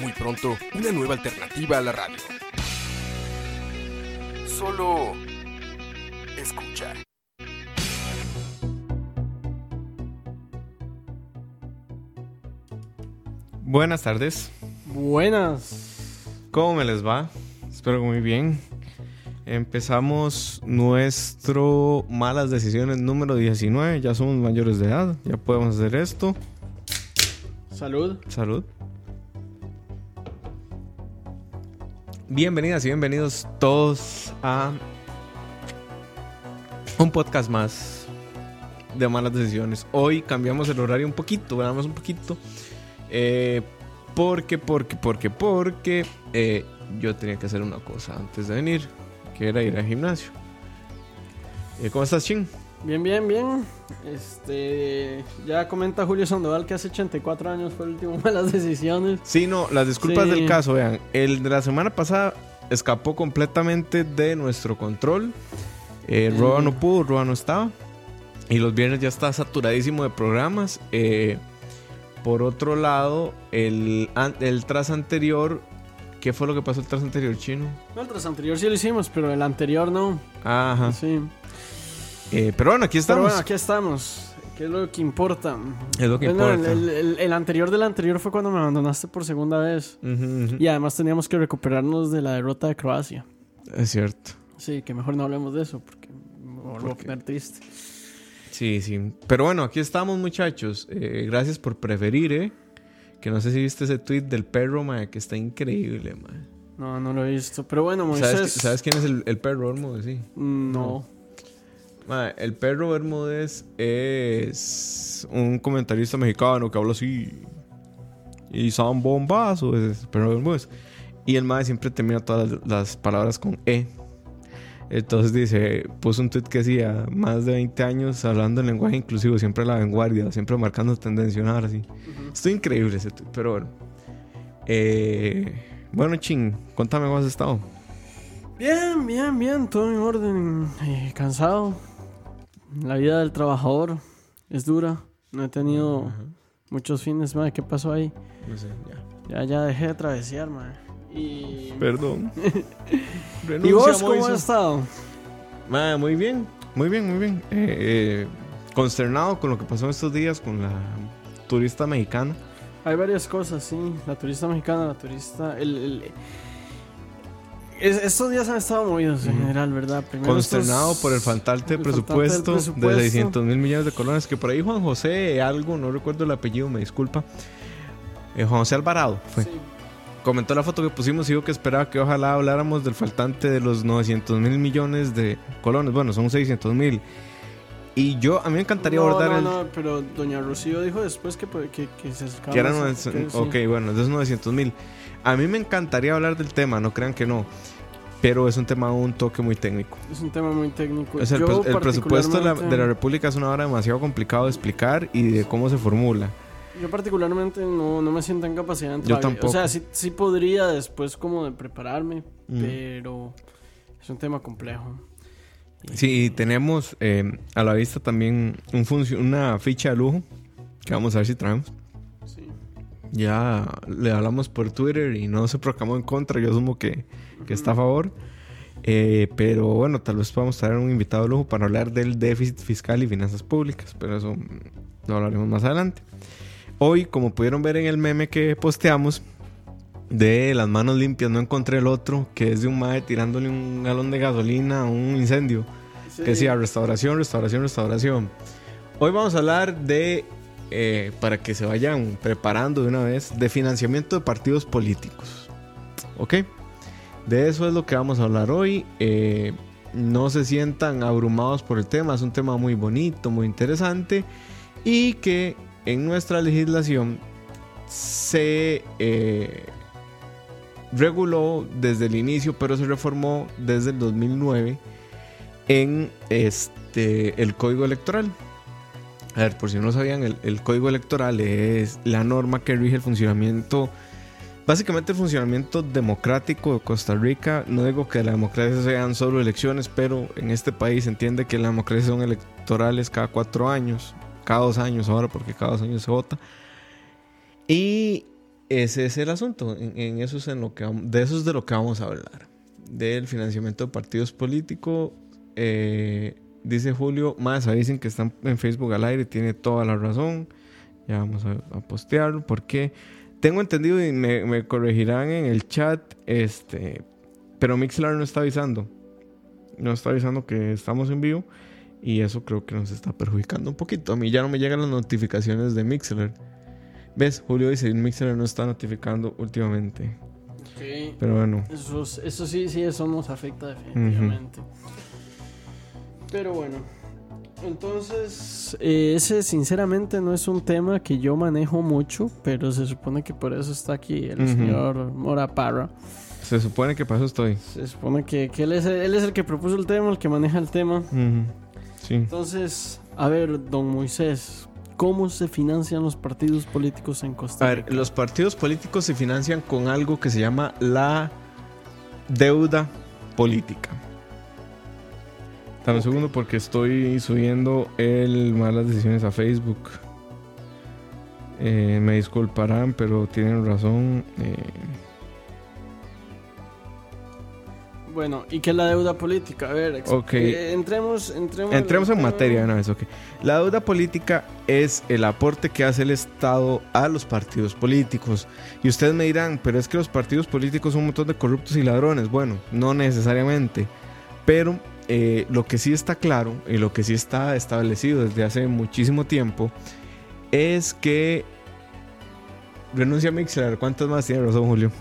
Muy pronto, una nueva alternativa a la radio. Solo escucha. Buenas tardes. Buenas. ¿Cómo me les va? Espero que muy bien. Empezamos nuestro malas decisiones número 19. Ya somos mayores de edad. Ya podemos hacer esto. Salud. Salud. Bienvenidas y bienvenidos todos a un podcast más de malas decisiones. Hoy cambiamos el horario un poquito, veamos un poquito. Eh, porque, porque, porque, porque eh, yo tenía que hacer una cosa antes de venir, que era ir al gimnasio. Eh, ¿Cómo estás, Chin? Bien, bien, bien. Este, ya comenta Julio Sandoval que hace 84 años fue el último de las decisiones. Sí, no, las disculpas Sí. del caso, vean. El de la semana pasada escapó completamente de nuestro control. Eh. Roa no pudo, Roa no estaba. Y los viernes ya está saturadísimo de programas. Eh, por otro lado, el, el tras anterior. ¿Qué fue lo que pasó el tras anterior chino? No, el tras anterior sí lo hicimos, pero el anterior no. Ajá. Sí. Eh, pero bueno, aquí Pero estamos. bueno, aquí estamos. ¿Qué es lo que importa? Es lo que Bueno, importa. El, el- el anterior del anterior fue cuando me abandonaste por segunda vez. Y además teníamos que recuperarnos de la derrota de Croacia. Es cierto. Sí, que mejor no hablemos de eso porque me vuelvo a poner triste. Sí, sí. Pero bueno, aquí estamos, muchachos. Eh, gracias por preferir, ¿eh? Que no sé si viste ese tweet del perro, mae, que está increíble, mae. No, no lo he visto. Pero bueno, Moisés. ¿Sabes, ¿Sabes quién es el, el perro? Sí. Mm, No. El perro Bermúdez es un comentarista mexicano que habla así. Y son bombazos, es el perro Bermúdez. Y el mae siempre termina todas las, las palabras con E. Entonces dice, puso un tweet que decía, más de 20 años hablando en lenguaje inclusivo, siempre a la vanguardia, siempre marcando tendencia, una hora así. Estoy increíble ese tweet, pero bueno. Eh, bueno, ching, cuéntame cómo has estado. Bien, bien, bien, todo en orden. Eh, cansado. La vida del trabajador es dura. No he tenido muchos fines, madre. ¿Qué pasó ahí? No sé, ya. Ya, ya dejé de travesear, madre. Y... Perdón. ¿Y vos cómo has estado? Ma, muy bien, muy bien, muy bien. Eh, eh, consternado con lo que pasó estos días con la turista mexicana. Hay varias cosas, sí. La turista mexicana, la turista... El, el- es- estos días han estado movidos en general, ¿verdad? Primero Consternado estos- por el faltante del presupuesto, de presupuesto. 600 mil millones de colones. Que por ahí Juan José, algo, no recuerdo el apellido, me disculpa. Eh, Juan José Alvarado fue. Sí. Comentó la foto que pusimos y dijo que esperaba que ojalá habláramos del faltante de los 900 mil millones de colones. Bueno, son 600 mil. Y yo, a mí me encantaría no, abordar no, el. no, pero Doña Rocío dijo después que, que, que se acercaba Que eran 900 que sí. Ok, bueno, de esos 900 mil. A mí me encantaría hablar del tema, no crean que no. Pero es un tema un toque muy técnico. Es un tema muy técnico. Es el, Yo el presupuesto de la, particularmente- de la República es una hora demasiado complicado de explicar y de cómo se formula. Yo particularmente no, no me siento en capacidad de Yo entrar. tampoco. O sea, sí, sí podría después como de prepararme, Mm. pero es un tema complejo. Sí, tenemos eh, a la vista también un una ficha de lujo que vamos a ver si traemos. Ya le hablamos por Twitter y no se proclamó en contra. Yo asumo que, que está a favor. Eh, pero bueno, tal vez podamos traer un invitado de lujo para hablar del déficit fiscal y finanzas públicas. Pero eso lo hablaremos más adelante. Hoy, como pudieron ver en el meme que posteamos de las manos limpias, no encontré el otro, que es de un mae tirándole un galón de gasolina a un incendio. Sí. Que decía restauración, restauración, restauración. Hoy vamos a hablar de, eh, para que se vayan preparando de una vez, de financiamiento de partidos políticos. ¿Ok? De eso es lo que vamos a hablar hoy. Eh, no se sientan abrumados por el tema, es un tema muy bonito, muy interesante y que en nuestra legislación se, eh, reguló desde el inicio, pero se reformó desde el 2009 en este, el código electoral. A ver, por si no lo sabían, el, el código electoral es la norma que rige el funcionamiento Básicamente el funcionamiento democrático de Costa Rica, no digo que la democracia sean solo elecciones, pero en este país se entiende que la democracia son electorales cada cuatro años, cada dos años ahora, porque cada dos años se vota. Y ese es el asunto, en, eso es en lo que de eso es de lo que vamos a hablar, del financiamiento de partidos políticos. Eh, dice Julio, más dicen que están en Facebook al aire, tiene toda la razón. Ya vamos a, a postearlo, porque tengo entendido y me, corregirán en el chat, este, pero Mixler no está avisando. No está avisando que estamos en vivo y eso creo que nos está perjudicando un poquito. A mí ya no me llegan las notificaciones de Mixler. ¿Ves? Julio dice, Mixler no está notificando últimamente. Sí. Pero bueno. Eso, eso sí, sí, eso nos afecta definitivamente. Pero bueno. Entonces, eh, ese sinceramente no es un tema que yo manejo mucho, pero se supone que por eso está aquí el señor Mora Parra. Se supone que para eso estoy. Se supone que, él, es, él, es, el que propuso el tema, el que maneja el tema. Sí. Entonces, a ver, don Moisés, ¿cómo se financian los partidos políticos en Costa Rica? A ver, los partidos políticos se financian con algo que se llama la deuda política. Dame un segundo porque estoy subiendo el malas decisiones a Facebook. Eh, me disculparán, pero tienen razón. Eh. Bueno, ¿y qué es la deuda política? A ver, eh, entremos, entremos, entremos en, materia una vez. Okay. La deuda política es el aporte que hace el Estado a los partidos políticos. Y ustedes me dirán, pero es que los partidos políticos son un montón de corruptos y ladrones. Bueno, no necesariamente. Pero eh, lo que sí está claro y lo que sí está establecido desde hace muchísimo tiempo es que renuncia a Mixler. ¿Cuántas más tiene razón, Julio?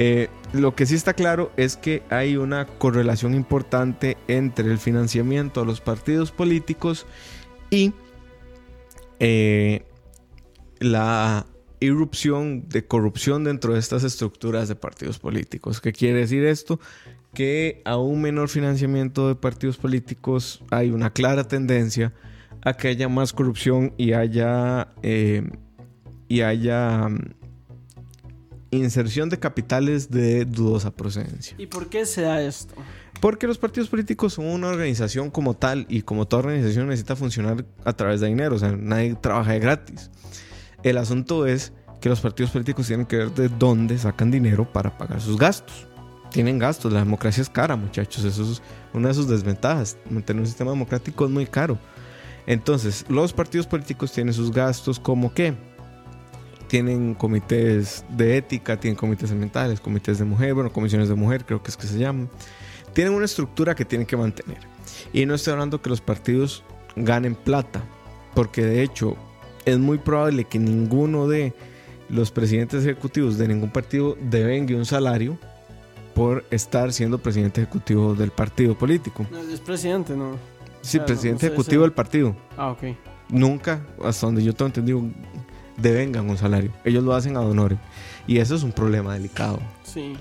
Eh, lo que sí está claro es que hay una correlación importante entre el financiamiento a los partidos políticos y eh, la irrupción de corrupción dentro de estas estructuras de partidos políticos. ¿Qué quiere decir esto? Que a un menor financiamiento de partidos políticos hay una clara tendencia a que haya más corrupción y haya, eh, y haya mm, inserción de capitales de dudosa procedencia. ¿Y por qué se da esto? Porque los partidos políticos son una organización como tal y como toda organización necesita funcionar a través de dinero, o sea, nadie trabaja de gratis. El asunto es que los partidos políticos tienen que ver de dónde sacan dinero para pagar sus gastos tienen gastos. La democracia es cara, muchachos. Eso es una de sus desventajas. Mantener un sistema democrático es muy caro. Entonces, los partidos políticos tienen sus gastos como que tienen comités de ética, tienen comités ambientales, comités de mujer, bueno, comisiones de mujer, creo que es que se llaman. Tienen una estructura que tienen que mantener. Y no estoy hablando que los partidos ganen plata, porque de hecho es muy probable que ninguno de los presidentes ejecutivos de ningún partido devengue un salario por estar siendo presidente ejecutivo del partido político. No, es presidente, ¿no? Sí, presidente ejecutivo del partido. Ah, ok. Nunca, hasta donde yo tengo entendido, devengan un salario. Ellos lo hacen a honor. Y eso es un problema delicado. Sí.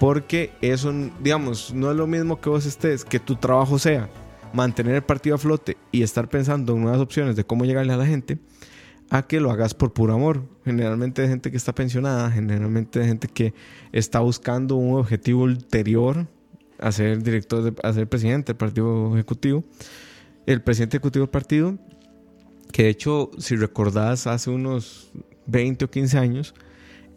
Porque eso, digamos, no es lo mismo que vos estés, que tu trabajo sea mantener el partido a flote y estar pensando en nuevas opciones de cómo llegarle a la gente a que lo hagas por puro amor. Generalmente de gente que está pensionada, generalmente de gente que está buscando un objetivo ulterior a ser director, ser presidente del partido ejecutivo. El presidente ejecutivo del partido, que de hecho, si recordás, hace unos 20 o 15 años,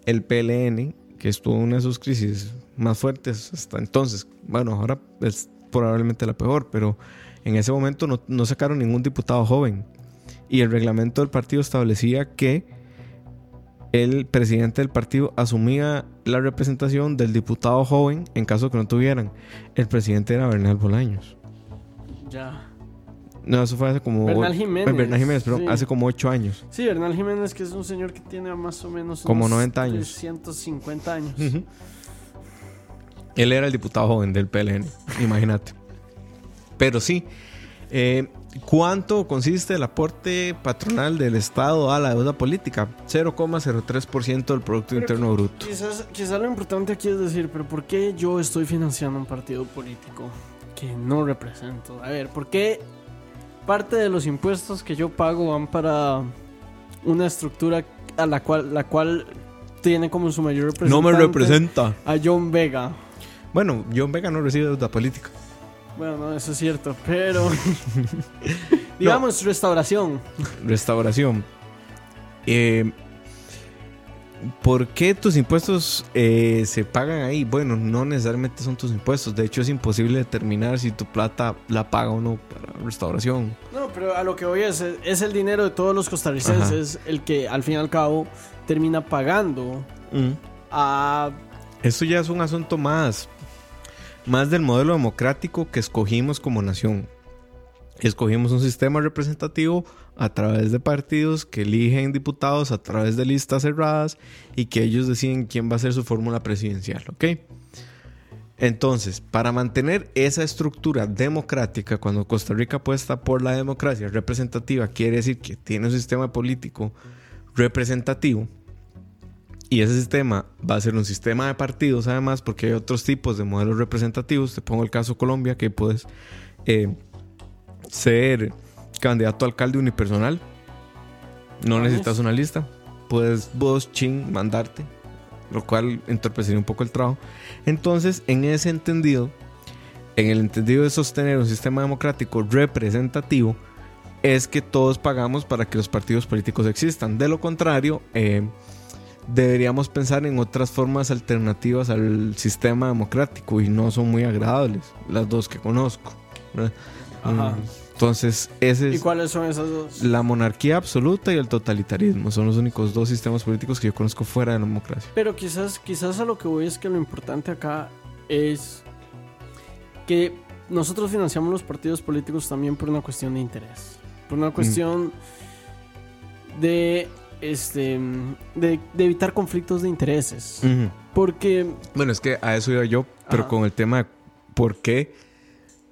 el PLN, que estuvo en una de sus crisis más fuertes hasta entonces, bueno, ahora es probablemente la peor, pero en ese momento no, no sacaron ningún diputado joven y el reglamento del partido establecía que el presidente del partido asumía la representación del diputado joven en caso que no tuvieran. El presidente era Bernal Bolaños. Ya. No, eso fue hace como. Bernal Jiménez. Bernal Jiménez, pero hace como 8 años. Sí, Bernal Jiménez, que es un señor que tiene más o menos. Como 90 años. 150 años. Él era el diputado joven del PLN, imagínate. Pero sí, eh, ¿Cuánto consiste el aporte patronal del Estado a la deuda política? 0,03% del Producto Interno Bruto. Quizás, quizás lo importante aquí es decir, pero ¿por qué yo estoy financiando un partido político que no represento? A ver, ¿por qué parte de los impuestos que yo pago van para una estructura a la cual, la cual tiene como su mayor representante No me representa. a John Vega? Bueno, John Vega no recibe deuda política. Bueno, no, eso es cierto, pero digamos restauración. Restauración. Eh, ¿Por qué tus impuestos eh, se pagan ahí? Bueno, no necesariamente son tus impuestos. De hecho, es imposible determinar si tu plata la paga o no para restauración. No, pero a lo que voy es, es el dinero de todos los costarricenses el que al fin y al cabo termina pagando a... Esto ya es un asunto más, más del modelo democrático que escogimos como nación. Escogimos un sistema representativo a través de partidos que eligen diputados a través de listas cerradas y que ellos deciden quién va a ser su fórmula presidencial, ¿ok? Entonces, para mantener esa estructura democrática, cuando Costa Rica apuesta por la democracia representativa, quiere decir que tiene un sistema político representativo. Y ese sistema va a ser un sistema de partidos, además, porque hay otros tipos de modelos representativos. Te pongo el caso Colombia, que puedes eh, ser candidato a alcalde unipersonal. No Vamos. necesitas una lista. Puedes vos, ching, mandarte. Lo cual entorpecería un poco el trabajo. Entonces, en ese entendido, en el entendido de sostener un sistema democrático representativo, es que todos pagamos para que los partidos políticos existan. De lo contrario, eh, deberíamos pensar en otras formas alternativas al sistema democrático y no son muy agradables, las dos que conozco. Ajá. Mm, Entonces, ese ¿Y es cuáles son esas dos? la monarquía absoluta y el totalitarismo. Son los únicos dos sistemas políticos que yo conozco fuera de la democracia. Pero quizás, quizás a lo que voy es que lo importante acá es que nosotros financiamos los partidos políticos también por una cuestión de interés. Por una cuestión de este de, de evitar conflictos de intereses. Porque Bueno, es que a eso iba yo, pero Ajá. con el tema de por qué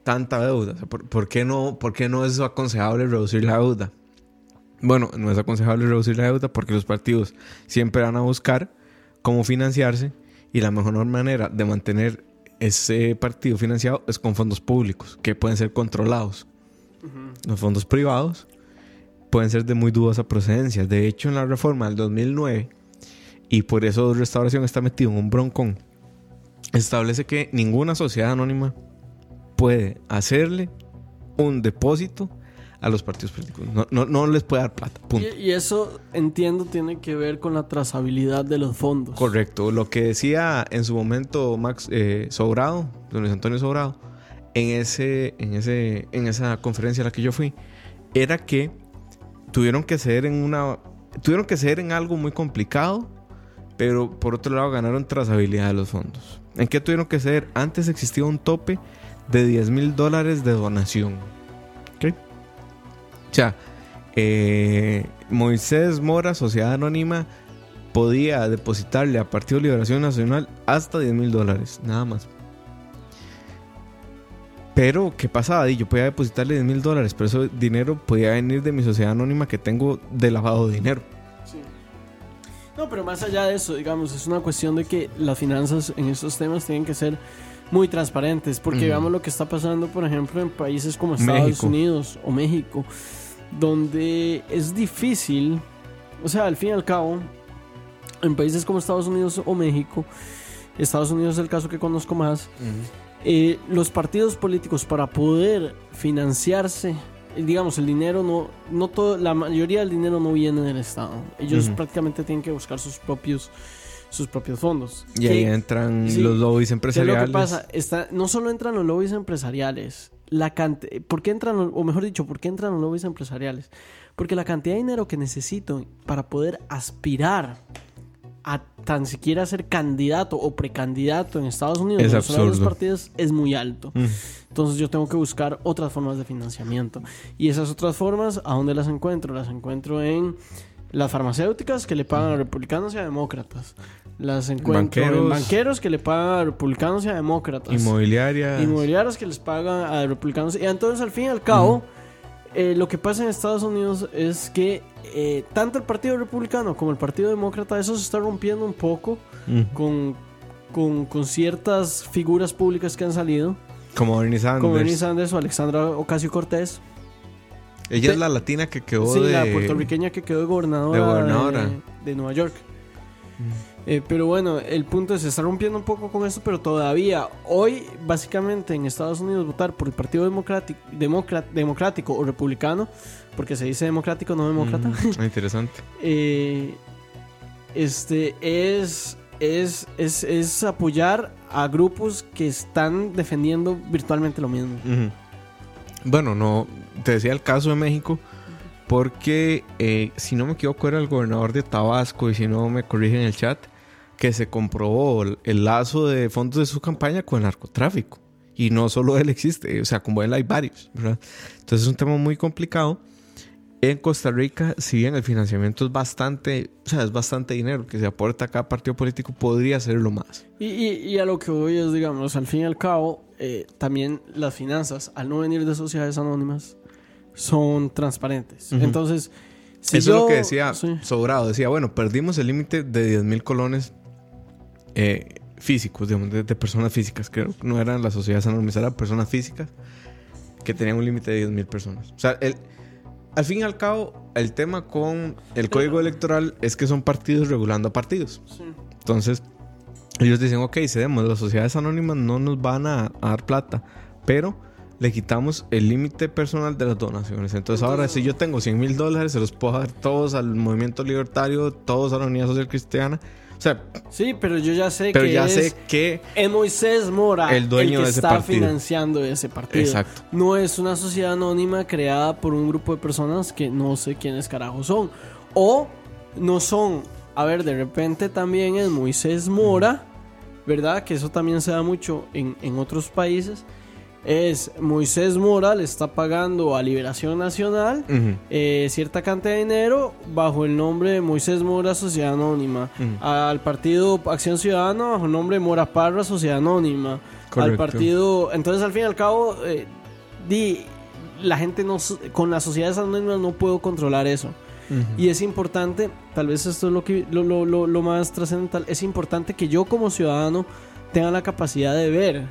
tanta deuda. O sea, ¿por, por qué no, ¿Por qué no es aconsejable reducir la deuda? Bueno, no es aconsejable reducir la deuda porque los partidos siempre van a buscar cómo financiarse y la mejor manera de mantener ese partido financiado es con fondos públicos que pueden ser controlados. Los fondos privados pueden ser de muy dudosa procedencia. De hecho, en la reforma del 2009, y por eso Restauración está metido en un broncón, establece que ninguna sociedad anónima puede hacerle un depósito a los partidos políticos. No, no, no les puede dar plata. Punto. y, y eso entiendo tiene que ver con la trazabilidad de los fondos. Correcto. Lo que decía en su momento Max eh, Sobrado, don Luis Antonio Sobrado, en, ese, en, ese, en esa conferencia a la que yo fui, era que tuvieron que ceder en una. Tuvieron que ceder en algo muy complicado, pero por otro lado ganaron trazabilidad de los fondos. ¿En qué tuvieron que ceder? Antes existía un tope de 10 mil dólares de donación. ¿Ok? O sea, eh, Moisés Mora, Sociedad Anónima, podía depositarle a Partido de Liberación Nacional hasta 10 mil dólares, nada más. Pero, ¿qué pasaba? Yo podía depositarle 10 mil dólares, pero ese dinero podía venir de mi sociedad anónima que tengo de lavado de dinero. Sí. No, pero más allá de eso, digamos, es una cuestión de que las finanzas en estos temas tienen que ser muy transparentes, porque Ujú. veamos lo que está pasando, por ejemplo, en países como Estados México. Unidos o México, donde es difícil, o sea, al fin y al cabo, en países como Estados Unidos o México, Estados Unidos es el caso que conozco más, eh, los partidos políticos para poder financiarse, eh, digamos, el dinero no, no todo, la mayoría del dinero no viene del Estado. Ellos prácticamente tienen que buscar sus propios, sus propios fondos. Y ahí ¿Qué- entran sí. los lobbies ¿Qué es empresariales. lo que pasa? Está, no solo entran los lobbies empresariales, la cante- ¿por qué entran, o mejor dicho, por qué entran los lobbies empresariales? Porque la cantidad de dinero que necesito para poder aspirar a tan siquiera ser candidato o precandidato en Estados Unidos Es en los partidos es muy alto. Mm. Entonces yo tengo que buscar otras formas de financiamiento. Y esas otras formas, ¿a dónde las encuentro? Las encuentro en las farmacéuticas que le pagan a republicanos y a demócratas. Las encuentro en Banqueros. banqueros que le pagan a republicanos y a demócratas. Inmobiliarias. Inmobiliarias que les pagan a republicanos. Y entonces al fin y al cabo, eh, lo que pasa en Estados Unidos es que eh, tanto el Partido Republicano como el Partido Demócrata, eso se está rompiendo un poco con, con, con ciertas figuras públicas que han salido, Como Bernie Sanders. como Bernie Sanders o Alexandra Ocasio Cortés. Ella Pe- es la latina que quedó Sí, de... la puertorriqueña que quedó de gobernadora de de, gobernadora. de Nueva York. Eh, pero bueno, el punto es, se está rompiendo un poco con esto, pero todavía hoy, básicamente en Estados Unidos, votar por el Partido Democrático, democrático o republicano, porque se dice democrático, no demócrata, Mm, interesante. eh, este es, es, es, es apoyar a grupos que están defendiendo virtualmente lo mismo. Bueno, no, te decía el caso de México porque eh, si no me equivoco era el gobernador de Tabasco y si no me corrigen en el chat que se comprobó el, lazo de fondos de su campaña con el narcotráfico y no solo él existe, o sea, como él hay varios, ¿verdad? Entonces es un tema muy complicado. En Costa Rica, si bien el financiamiento es bastante, o sea, es bastante dinero que se aporta a cada partido político, podría serlo más. Y, y- y a lo que voy es, digamos, al fin y al cabo, eh, también las finanzas, al no venir de sociedades anónimas, son transparentes. Ujú. Entonces, si Eso es yo- lo que decía sí. Sobrado. Decía, bueno, perdimos el límite de 10 mil colones eh, físicos, digamos, de, de personas físicas. Creo que no eran las sociedades anónimas, eran personas físicas que tenían un límite de 10 mil personas. O sea, el, al fin y al cabo, el tema con el código electoral es que son partidos regulando a partidos. Sí. Entonces, ellos dicen, ok, cedemos, las sociedades anónimas no nos van a, a dar plata, pero le quitamos el límite personal de las donaciones. Entonces, ahora si yo tengo 100 mil dólares, se los puedo dar todos al movimiento libertario, todos a la Unidad Social Cristiana. O sea, Sí, pero yo ya sé pero que ya es, sé que... es Moisés Mora El dueño que de ese está partido. financiando ese partido. Exacto. No es una sociedad anónima creada por un grupo de personas que no sé quiénes carajo son. O no son, a ver, de repente también es Moisés Mora, ¿verdad? Que eso también se da mucho en, en otros países. Es Moisés Mora le está pagando a Liberación Nacional eh, cierta cantidad de dinero bajo el nombre de Moisés Mora Sociedad Anónima. Al partido Acción Ciudadana bajo el nombre de Mora Parra Sociedad Anónima. Al partido... Entonces al fin y al cabo, eh, di, la gente no, con las sociedades anónimas no puedo controlar eso. Y es importante, tal vez esto es lo, que, lo, lo- lo- lo más trascendental, es importante que yo como ciudadano tenga la capacidad de ver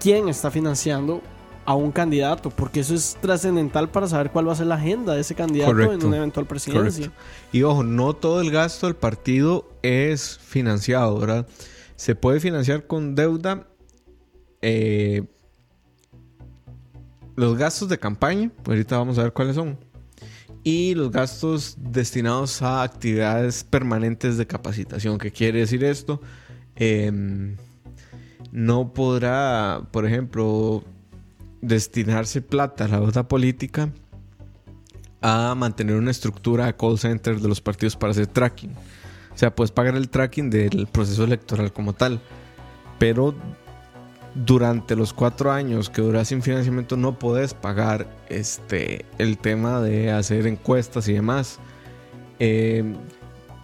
quién está financiando a un candidato, porque eso es trascendental para saber cuál va a ser la agenda de ese candidato en una eventual presidencia. Correcto. Y ojo, no todo el gasto del partido es financiado, ¿verdad? Se puede financiar con deuda. eh, los gastos de campaña, pues ahorita vamos a ver cuáles son. Y los gastos destinados a actividades permanentes de capacitación. ¿Qué quiere decir esto? Em, no podrá, por ejemplo, destinarse plata a la deuda política a mantener una estructura de call center de los partidos para hacer tracking. O sea, puedes pagar el tracking del proceso electoral como tal. Pero durante los cuatro años que duras sin financiamiento no puedes pagar este, el tema de hacer encuestas y demás. Eh,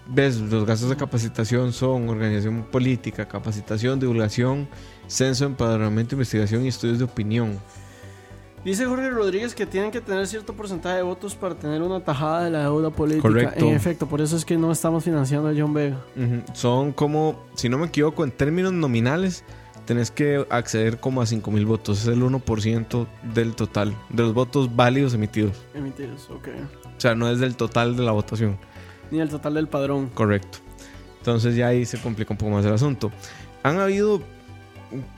¿Ves? Los gastos de capacitación son organización política, capacitación, divulgación, censo, empadronamiento, investigación y estudios de opinión. Dice Jorge Rodríguez que tienen que tener cierto porcentaje de votos para tener una tajada de la deuda política. Correcto. En efecto, por eso es que no estamos financiando a John Vega. Son como, si no me equivoco, en términos nominales, tenés que acceder como a 5 mil votos. Es el 1% del total, de los votos válidos emitidos. Emitidos, ok. O sea, no es del total de la votación. Ni el total del padrón. Correcto. Entonces ya ahí se complica un poco más el asunto. Han habido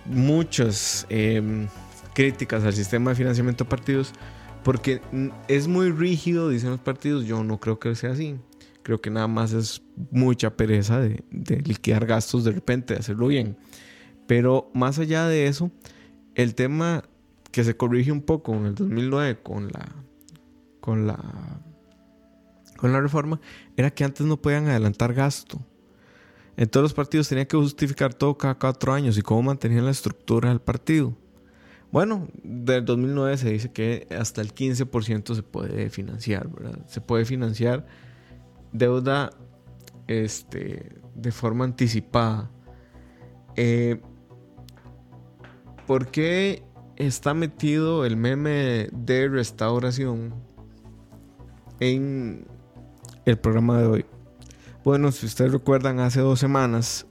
muchas eh, críticas al sistema de financiamiento de partidos porque es muy rígido, dicen los partidos. Yo no creo que sea así. Creo que nada más es mucha pereza de, de liquidar gastos de repente, de hacerlo bien. Pero más allá de eso, el tema que se corrige un poco en el 2009 con la con la con la reforma era que antes no podían adelantar gasto. En todos los partidos tenían que justificar todo cada cuatro años y cómo mantenían la estructura del partido. Bueno, del 2009 se dice que hasta el 15% se puede financiar, ¿verdad? Se puede financiar deuda este, de forma anticipada. Eh, ¿Por qué está metido el meme de restauración en el programa de hoy. Bueno, si ustedes recuerdan, hace dos semanas,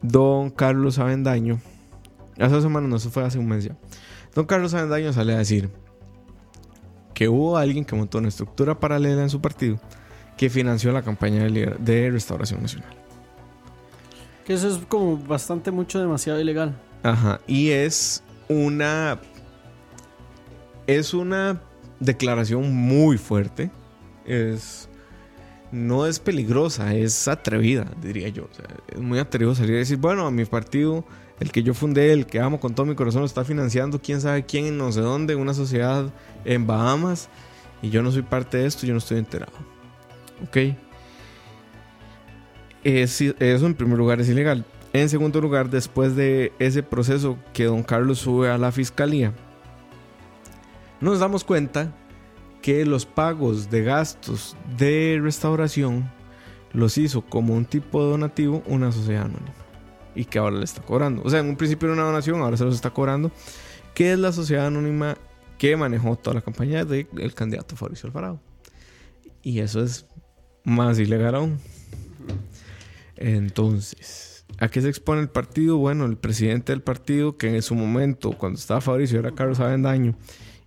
don Carlos Avendaño, hace dos semanas, no, eso fue hace un mes ya, don Carlos Avendaño sale a decir que hubo alguien que montó una estructura paralela en su partido que financió la campaña de, de Restauración Nacional. Que eso es como bastante mucho, demasiado ilegal. Ajá, y es una... Es una declaración muy fuerte. Es... No es peligrosa, es atrevida, diría yo. Es muy atrevido salir a decir, bueno, mi partido, el que yo fundé, el que amo con todo mi corazón, lo está financiando quién sabe quién, no sé dónde, una sociedad en Bahamas, y yo no soy parte de esto, yo no estoy enterado. ¿Ok? Es, eso en primer lugar es ilegal. En segundo lugar, después de ese proceso que don Carlos sube a la fiscalía, nos damos cuenta que los pagos de gastos de restauración los hizo como un tipo de donativo una sociedad anónima y que ahora le está cobrando. O sea, en un principio era una donación, ahora se los está cobrando, que es la sociedad anónima que manejó toda la campaña del candidato Fabricio Alvarado. Y eso es más ilegal aún. Entonces, ¿a qué se expone el partido? Bueno, el presidente del partido, que en su momento, cuando estaba Fabricio, era Carlos Avendaño,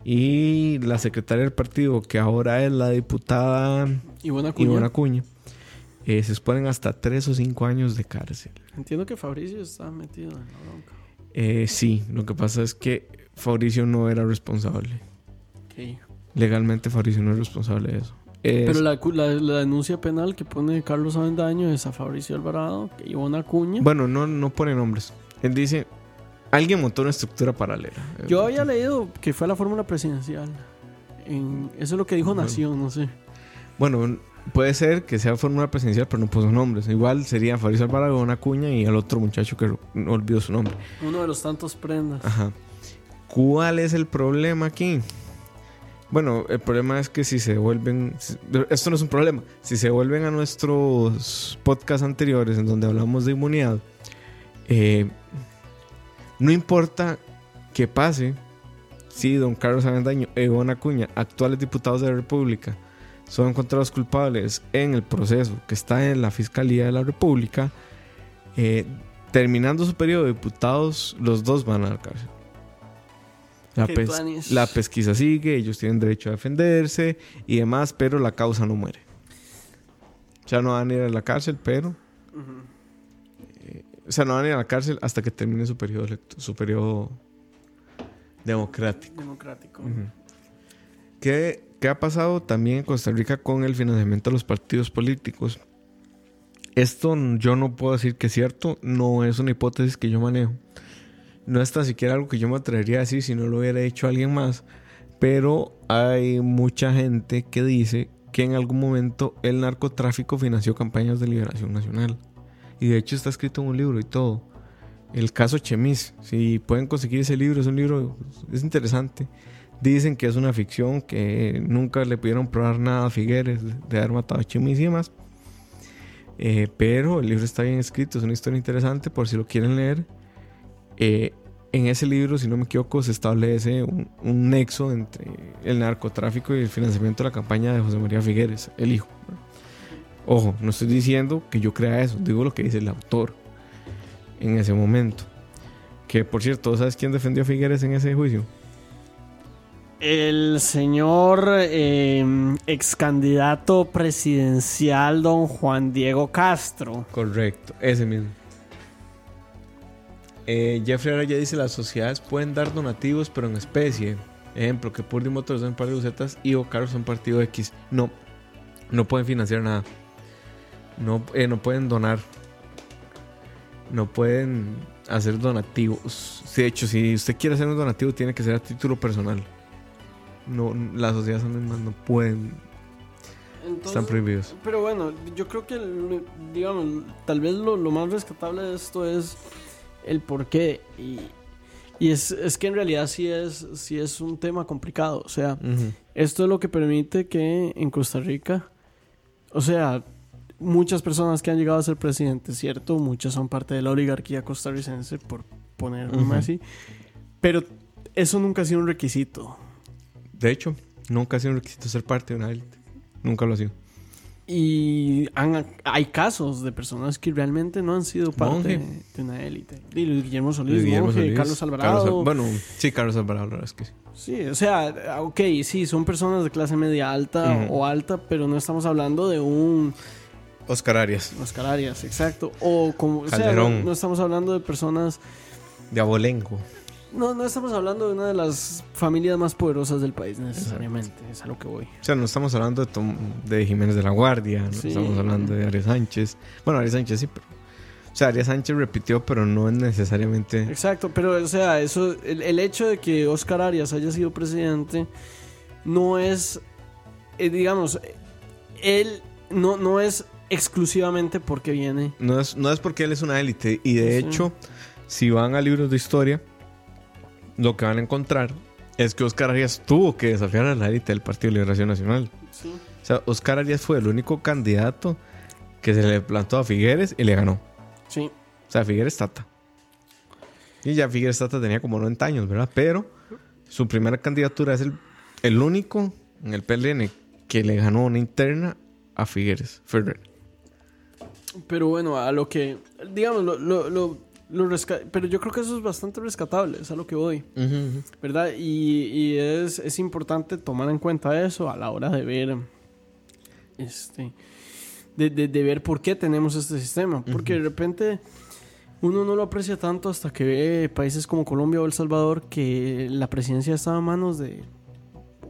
y la secretaria del partido, que ahora es la diputada Ivona Cuña, Cuña eh, se exponen hasta tres o cinco años de cárcel. Entiendo que Fabricio está metido en la bronca. Eh, sí, lo que pasa es que Fabricio no era responsable. Okay. Legalmente Fabricio no es responsable de eso. Pero la, la, denuncia penal que pone Carlos Avendaño es a Fabricio Alvarado, que Ivona Cuña. Bueno, no, no pone nombres. Él dice, alguien montó una estructura paralela. Yo había leído que fue la fórmula presidencial. En, eso es lo que dijo Nación, no sé. Bueno, puede ser que sea fórmula presidencial, pero no puso nombres. Igual sería Fabricio Alvarado, Ivona Cuña y el otro muchacho que no olvidó su nombre. Uno de los tantos prendas. Ajá. ¿Cuál es el problema aquí? Bueno, el problema es que si se vuelven. Esto no es un problema. Si se vuelven a nuestros podcasts anteriores en donde hablamos de inmunidad, eh, no importa que pase si don Carlos Avendaño e Ivonne Acuña, actuales diputados de la República, son encontrados culpables en el proceso que está en la Fiscalía de la República, eh, terminando su periodo de diputados, los dos van a la cárcel. La, pesquisa sigue, ellos tienen derecho a defenderse y demás, pero la causa no muere. Ya no van a ir a la cárcel, pero... o sea, no van a ir a la cárcel hasta que termine su periodo, su periodo democrático. Democrático. ¿Qué, ¿Qué ha pasado también en Costa Rica con el financiamiento de los partidos políticos? Esto yo no puedo decir que es cierto, no es una hipótesis que yo manejo no es tan siquiera algo que yo me atrevería a decir si no lo hubiera hecho alguien más. Pero hay mucha gente que dice que en algún momento el narcotráfico financió campañas de liberación nacional. Y de hecho está escrito en un libro y todo. El caso Chemis. Si pueden conseguir ese libro, es un libro, es interesante. Dicen que es una ficción, que nunca le pudieron probar nada a Figueres de haber matado a Chemis y demás. Eh, pero el libro está bien escrito, es una historia interesante por si lo quieren leer. Eh, en ese libro, si no me equivoco, se establece un, nexo entre el narcotráfico y el financiamiento de la campaña de José María Figueres, el hijo. Ojo, no estoy diciendo que yo crea eso, digo lo que dice el autor en ese momento. Que por cierto, ¿sabes quién defendió a Figueres en ese juicio? El señor eh, ex candidato presidencial don Juan Diego Castro. Correcto, ese mismo. Eh, Jeffrey ahora ya dice las sociedades pueden dar donativos pero en especie. Ejemplo, que Purdy Motors son par de bucetas y Ocar son partido X. No, no pueden financiar nada. No, eh, no pueden donar. No pueden hacer donativos. De hecho, si usted quiere hacer un donativo, tiene que ser a título personal. No, las sociedades anónimas no pueden. están prohibidos. Pero bueno, yo creo que, digamos, tal vez lo, lo más rescatable de esto es el por qué. Y, y es, es, que en realidad sí es, sí es un tema complicado. O sea, esto es lo que permite que en Costa Rica, o sea, muchas personas que han llegado a ser presidentes, ¿cierto? Muchas son parte de la oligarquía costarricense, por ponerlo así. Pero eso nunca ha sido un requisito. De hecho, nunca ha sido un requisito ser parte de una élite. Nunca lo ha sido. Y han- hay casos de personas que realmente no han sido parte Monje. de una élite. Y Luis Guillermo Solís, Luis Guillermo Monje, Solís, Carlos Alvarado. Carlos bueno, sí, Carlos Alvarado, la verdad es que sí. Sí, o sea, ok, sí, son personas de clase media alta o alta, pero no estamos hablando de un Oscar Arias. Oscar Arias, exacto. O como, o sea, no, estamos hablando de personas, De Abolengo. no, no estamos hablando de una de las familias más poderosas del país necesariamente, es a lo que voy. O sea, no estamos hablando de, Tom- de Jiménez de la Guardia, no Sí. estamos hablando de Arias Sánchez. Bueno, Arias Sánchez sí, pero. O sea, Arias Sánchez repitió, pero no es necesariamente. Exacto, pero o sea, eso, el, el hecho de que Oscar Arias haya sido presidente no es, eh, digamos, él no, no es exclusivamente porque viene. No es, no es porque él es una élite. Y de Sí. hecho, si van a libros de historia, lo que van a encontrar es que Oscar Arias tuvo que desafiar a la élite del Partido de Liberación Nacional. Sí. O sea, Oscar Arias fue el único candidato que se le plantó a Figueres y le ganó. Sí. O sea, Figueres Tata. Y ya Figueres Tata tenía como 90 años, ¿verdad? Pero su primera candidatura es el, el único en el PLN que le ganó una interna a Figueres Ferrer. Pero bueno, a lo que, digamos, lo, lo, lo, lo pero yo creo que eso es bastante rescatable, es a lo que voy, ¿verdad? Y, y es, es importante tomar en cuenta eso a la hora de ver, este, de, de- de ver por qué tenemos este sistema, porque de repente uno no lo aprecia tanto hasta que ve países como Colombia o El Salvador que la presidencia estaba a manos de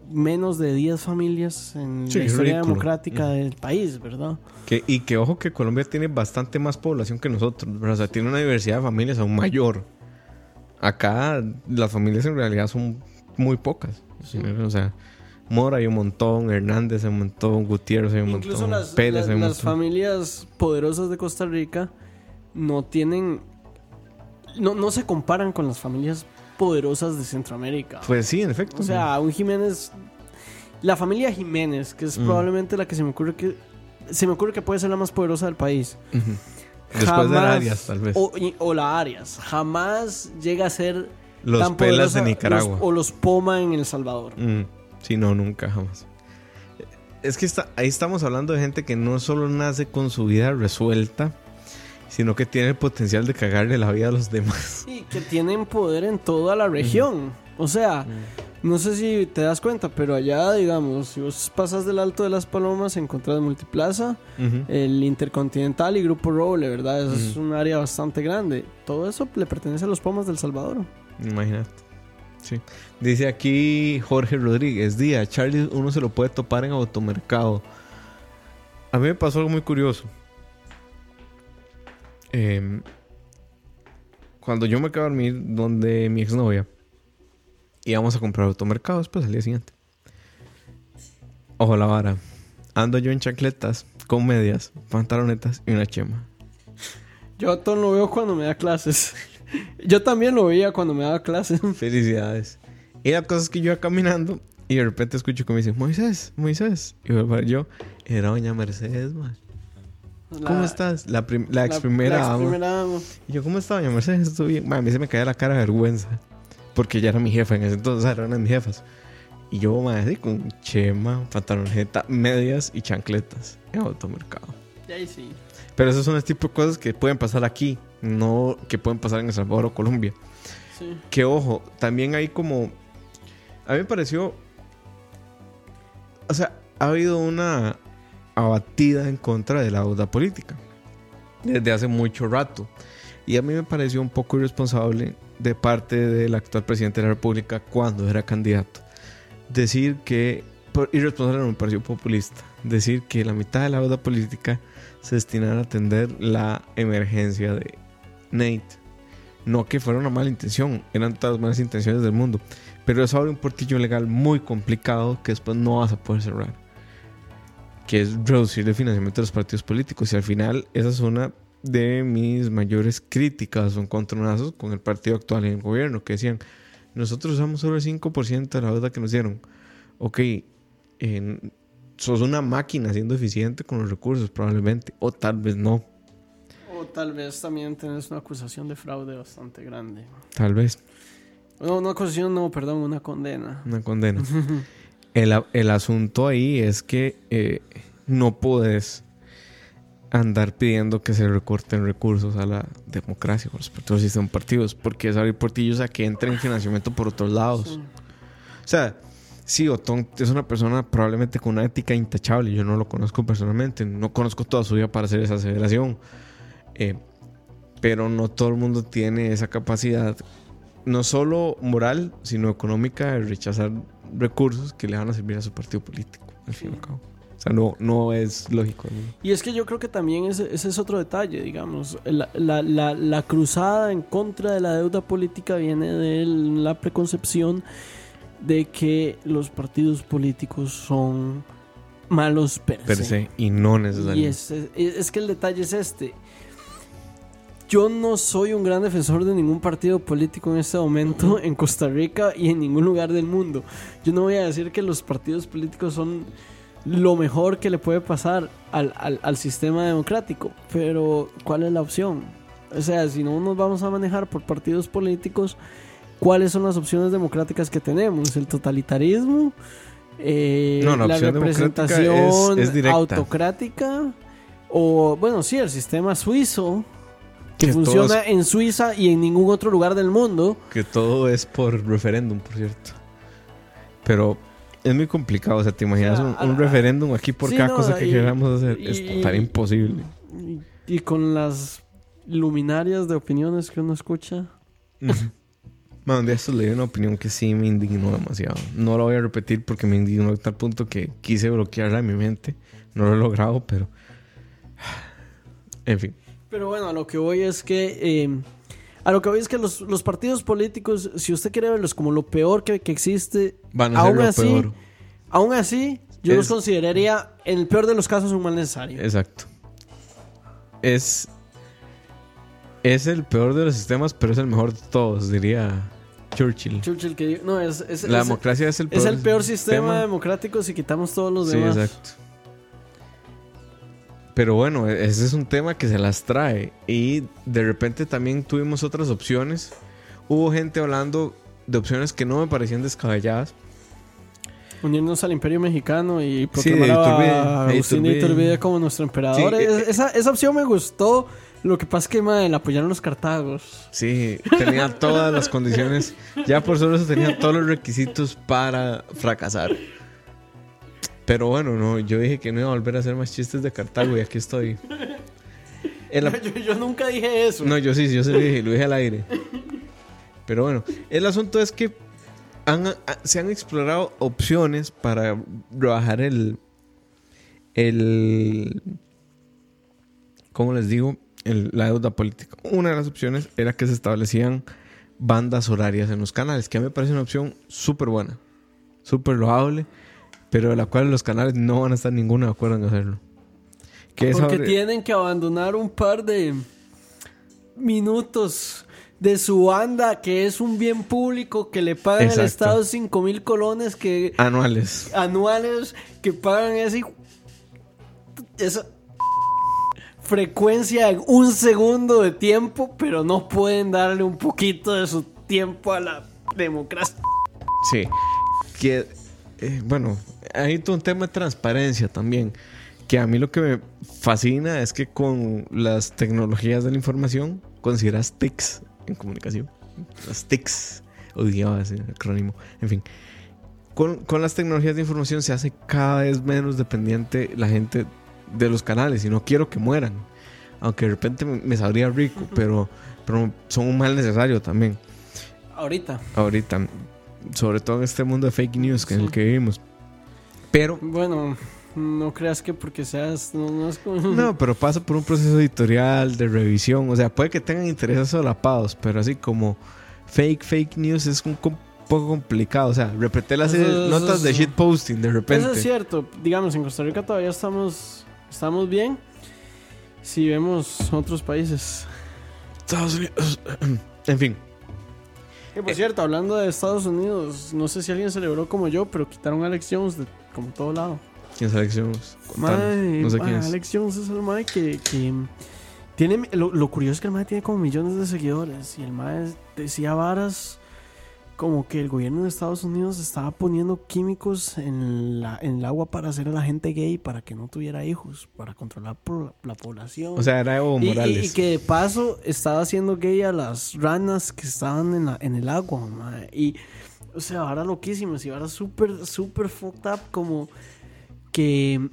menos de 10 familias en Sí, la historia ridículo. democrática del país, ¿verdad? Que, y que ojo que Colombia tiene bastante más población que nosotros, ¿verdad? O sea, tiene una diversidad de familias aún mayor. Acá las familias en realidad son muy pocas. O sea, Mora hay un montón, Hernández hay un montón, Gutiérrez hay un Incluso montón, las, Pérez las- hay un las montón. familias poderosas de Costa Rica no tienen. No, no se comparan con las familias poderosas de Centroamérica. Pues sí, en efecto. o sea, un Jiménez. La familia Jiménez, que es Mm. probablemente la que se me ocurre que. Se me ocurre que puede ser la más poderosa del país. Después de Jamás- Arias, tal vez. O, la Arias. Jamás llega a ser. los tan pelas de poderosa Nicaragua. los- o los Poma en El Salvador. Mm, sí, no, nunca, jamás. Es que está, ahí estamos hablando de gente que no solo nace con su vida resuelta, sino que tiene el potencial de cagarle la vida a los demás. Y que tienen poder en toda la región. O sea, no sé si te das cuenta, pero allá, digamos, si vos pasas del Alto de las Palomas, encontrás Multiplaza, el Intercontinental y Grupo Roble, ¿verdad? Eso es un área bastante grande. Todo eso le pertenece a los Pumas del Salvador. Imagínate. Sí. Dice aquí Jorge Rodríguez, día, Charlie uno se lo puede topar en automercado. A mí me pasó algo muy curioso. Em, cuando yo me quedé a dormir donde mi exnovia, íbamos a comprar automercado después al día siguiente. Ojo la vara. Ando yo en chancletas, con medias, pantalonetas y una chema. Yo a todo lo veo cuando me da clases. Yo también lo veía cuando me daba clases. Felicidades. Y la cosa es que yo iba caminando y de repente escucho que me dice, Moisés, Moisés. Y vuelvo a ver yo, era doña Mercedes, man. ¿Cómo estás? La, prim- la ex la- primera la ex ama. primera dama. Y yo, ¿cómo está doña Mercedes? ¿Estoy bien? Man, a mí se me caía la cara de vergüenza. Porque ella era mi jefa en ese entonces, o sea, era una de mis jefas. Y yo, man, así con chema, pantaloneta, medias y chancletas en automercado. Y ahí sí. Pero esos son el tipo de cosas que pueden pasar aquí, no que pueden pasar en El Salvador o Colombia. Sí. Que ojo, también hay como. A mí me pareció. O sea, ha habido una abatida en contra de la deuda política. Desde hace mucho rato. Y a mí me pareció un poco irresponsable de parte del actual presidente de la República cuando era candidato. Decir que. irresponsable no me pareció populista. Decir que la mitad de la deuda política se destinara a atender la emergencia de Nate. No que fuera una mala intención, eran todas las malas intenciones del mundo. Pero eso abre un portillo legal muy complicado que después no vas a poder cerrar. Que es reducir el financiamiento de los partidos políticos. Y al final, esa es una de mis mayores críticas o encontronazos con el partido actual en el gobierno. Que decían, nosotros usamos solo el 5% de la deuda que nos dieron. Ok, en- sos una máquina siendo eficiente con los recursos, probablemente. O tal vez no. O tal vez también tenés una acusación de fraude bastante grande. Tal vez. No, una acusación, no, perdón, una condena. Una condena. el, el asunto ahí es que eh, no puedes andar pidiendo que se recorten recursos a la democracia con respecto al sistema partidos, porque es abrir portillos a que entren financiamiento por otros lados. O sea, sí, Otón es una persona probablemente con una ética intachable. Yo no lo conozco personalmente. No conozco toda su vida para hacer esa aseveración. Eh, pero no todo el mundo tiene esa capacidad, no solo moral, sino económica, de rechazar recursos que le van a servir a su partido político, al fin y al cabo. O sea, no, no es lógico. ¿no? Y es que yo creo que también ese, ese es otro detalle, digamos. La, la- la- la cruzada en contra de la deuda política viene de la preconcepción de que los partidos políticos son malos per, Per se. se, y no Y necesariamente. es, es- es que el detalle es este. Yo no soy un gran defensor de ningún partido político en este momento en Costa Rica y en ningún lugar del mundo. Yo no voy a decir que los partidos políticos son lo mejor que le puede pasar al, al- al sistema democrático, pero ¿cuál es la opción? O sea, si no nos vamos a manejar por partidos políticos, ¿cuáles son las opciones democráticas que tenemos? ¿El totalitarismo? Eh, No, la es- representación es autocrática o bueno sí el sistema suizo que, Que funciona en Suiza y en ningún otro lugar del mundo Que todo es por referéndum, por cierto. Pero es muy complicado. O sea, te imaginas O sea, un, referéndum aquí por Sí, cada no, cosa que y- queramos hacer. y- es imposible. y, y con las luminarias de opiniones que uno escucha Man, de esto leí una opinión que sí me indignó demasiado. No la voy a repetir porque me indignó a tal punto que quise bloquearla en mi mente. No lo he logrado, pero. En fin. Pero bueno, a lo que voy es que. eh, a lo que voy es que los, los partidos políticos, si usted quiere verlos como lo peor que, que existe, Van a ser aún así, peor. aún así, yo Es- los consideraría, en el peor de los casos, un mal necesario. Exacto. Es. Es el peor de los sistemas, pero es el mejor de todos, diría Churchill. Churchill que no, es, es, La es- democracia es el peor, es el peor sistema democrático si quitamos todos los Sí, demás. exacto. Pero bueno, e- ese es un tema que se las trae. Y de repente también tuvimos otras opciones. Hubo gente hablando de opciones que no me parecían descabelladas. Unirnos al Imperio Mexicano y Sí, proclamar Iturbide, a de Agustín de Iturbide. Iturbide como nuestro emperador. Sí, Es- eh, esa, esa opción me gustó. Lo que pasa es que madre, la apoyaron los cartagos. Sí, tenía todas las condiciones. Ya por solo eso tenía todos los requisitos para fracasar. Pero bueno, no, yo dije que no iba a volver a hacer más chistes de Cartago y aquí estoy. Yo, yo nunca dije eso. No, yo sí, yo se lo dije, lo dije al aire. Pero bueno, el asunto es que han- se han explorado opciones para rebajar el. el. ¿Cómo les digo? El- la deuda política. Una de las opciones era que se establecían bandas horarias en los canales, que a mí me parece una opción súper buena, súper loable, pero de la cual los canales no van a estar ninguno de acuerdo en hacerlo. Que Porque tienen que abandonar un par de minutos de su banda, que es un bien público, que le pagan al. Estado 5 mil colones que, anuales. anuales, que pagan ese, esa frecuencia en un segundo de tiempo, pero no pueden darle un poquito de su tiempo a la democracia. Sí. Que, eh, bueno, hay todo un tema de transparencia también. Que a mí lo que me fascina es que con las tecnologías de la información consideras TICs en comunicación. Las TICs. Odiaba ese acrónimo. En fin. Con, con las tecnologías de información se hace cada vez menos dependiente la gente de los canales. Y no quiero que mueran. Aunque de repente me, me sabría rico, pero, pero son un mal necesario también Ahorita. ahorita, sobre todo en este mundo de fake news que en el que vivimos. Pero, Bueno, no creas que porque seas... No, no es como... no, pero pasa por un proceso editorial, de revisión. O sea, puede que tengan intereses solapados, pero así como fake, fake news es un poco complicado. O sea, repetir las Eso- eso- notas de shitposting de repente. Eso es cierto. Digamos, en Costa Rica todavía estamos, estamos bien. Si vemos otros países. Estados Unidos. en fin, Que por cierto, hablando de Estados Unidos, no sé si alguien celebró como yo, pero quitaron a Alex Jones de como todo lado. ¿quién seleccionamos? Contanos. Mae, no sé quién es. Alex Jones es el mae que, que tiene lo, lo curioso es que el mae tiene como millones de seguidores y el mae decía varas como que el gobierno de Estados Unidos estaba poniendo químicos en, la, en el agua para hacer a la gente gay para que no tuviera hijos, para controlar por la población. O sea, era Evo y, Morales. y que de paso estaba haciendo gay a las ranas que estaban en, la, en el agua, mae. Y, o sea, ahora loquísimo, y ahora súper, súper fucked up, como que,